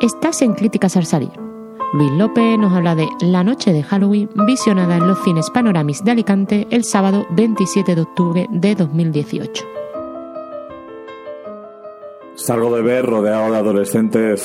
Estás en Críticas al Salir. Luis López nos habla de La Noche de Halloween, visionada en los cines Panoramis de Alicante el sábado 27 de octubre de 2018. Salgo de ver rodeado de adolescentes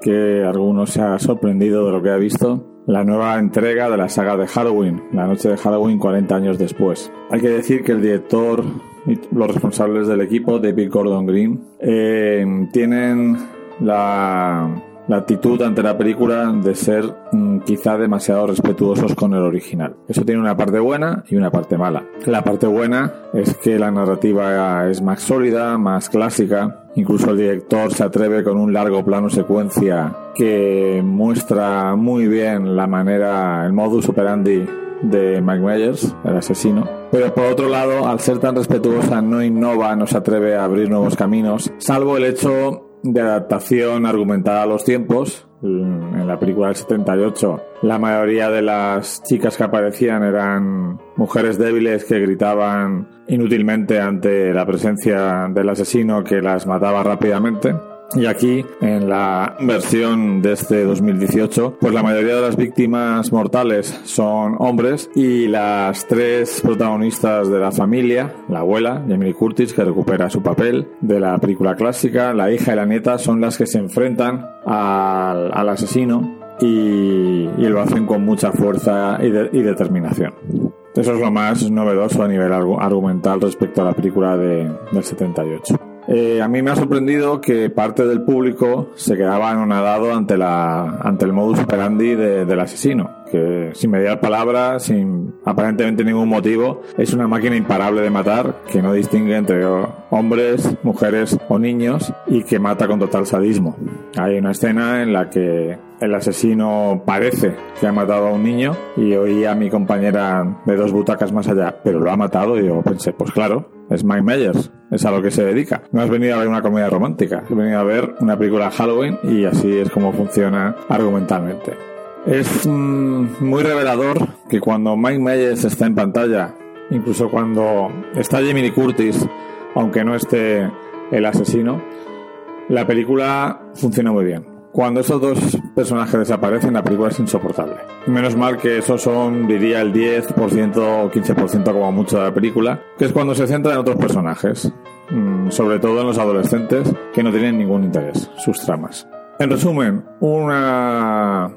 que algunos se ha sorprendido de lo que ha visto. La nueva entrega de la saga de Halloween, La Noche de Halloween 40 años después. Hay que decir que el director y los responsables del equipo, David Gordon Green, eh, tienen la, actitud ante la película de ser mm, quizá demasiado respetuosos con el original. Eso tiene una parte buena y una parte mala. La parte buena es que la narrativa es más sólida, más clásica. Incluso el director se atreve con un largo plano secuencia que muestra muy bien la manera, el modus operandi de Mike Myers, el asesino. Pero por otro lado, al ser tan respetuosa, no innova, no se atreve a abrir nuevos caminos, salvo el hecho de adaptación argumentada a los tiempos. En la película del 78, la mayoría de las chicas que aparecían eran mujeres débiles que gritaban inútilmente ante la presencia del asesino que las mataba rápidamente. Y aquí, en la versión de este 2018, pues la mayoría de las víctimas mortales son hombres y las tres protagonistas de la familia, la abuela, Jamie Curtis, que recupera su papel de la película clásica, la hija y la nieta son las que se enfrentan al, asesino y, lo hacen con mucha fuerza y, determinación. Eso es lo más novedoso a nivel argumental respecto a la película de, del 78. Eh, a mí me ha sorprendido que parte del público se quedaba anonadado ante, la, ante el modus operandi del asesino, que sin mediar palabras, sin aparentemente ningún motivo, es una máquina imparable de matar que no distingue entre hombres, mujeres o niños y que mata con total sadismo. Hay una escena en la que el asesino parece que ha matado a un niño y oí a mi compañera de dos butacas más allá, pero lo ha matado y yo pensé, pues claro, es Mike Myers, es a lo que se dedica. No has venido a ver una comedia romántica, has venido a ver una película Halloween y así es como funciona argumentalmente. Es mm, muy revelador que cuando Mike Myers está en pantalla, incluso cuando está Jamie Curtis, aunque no esté el asesino, la película funciona muy bien. Cuando esos dos personajes desaparecen, la película es insoportable. Menos mal que esos son, diría, el 10% o 15% como mucho de la película, que es cuando se centra en otros personajes, mm, sobre todo en los adolescentes, que no tienen ningún interés, sus tramas. En resumen, una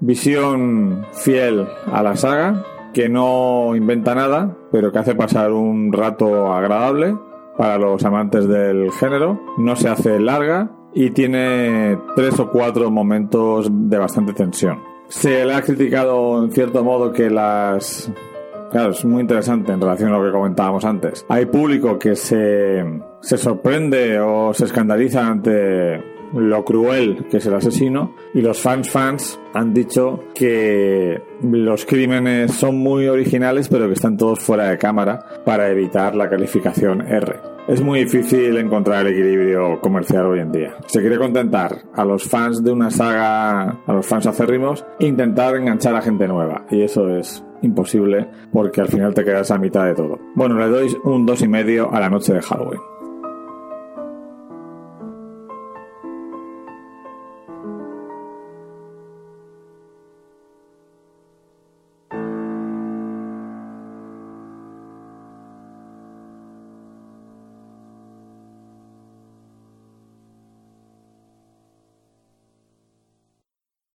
visión fiel a la saga, que no inventa nada, pero que hace pasar un rato agradable para los amantes del género, no se hace larga y tiene tres o cuatro momentos de bastante tensión. Se le ha criticado en cierto modo que las... Claro, es muy interesante en relación a lo que comentábamos antes. Hay público que se, se sorprende o se escandaliza ante lo cruel que es el asesino y los fans fans han dicho que los crímenes son muy originales pero que están todos fuera de cámara para evitar la calificación R. Es muy difícil encontrar el equilibrio comercial hoy en día. Se quiere contentar a los fans de una saga, a los fans acérrimos, e intentar enganchar a gente nueva. Y eso es imposible porque al final te quedas a mitad de todo. Bueno, le doy un dos y medio a la noche de Halloween.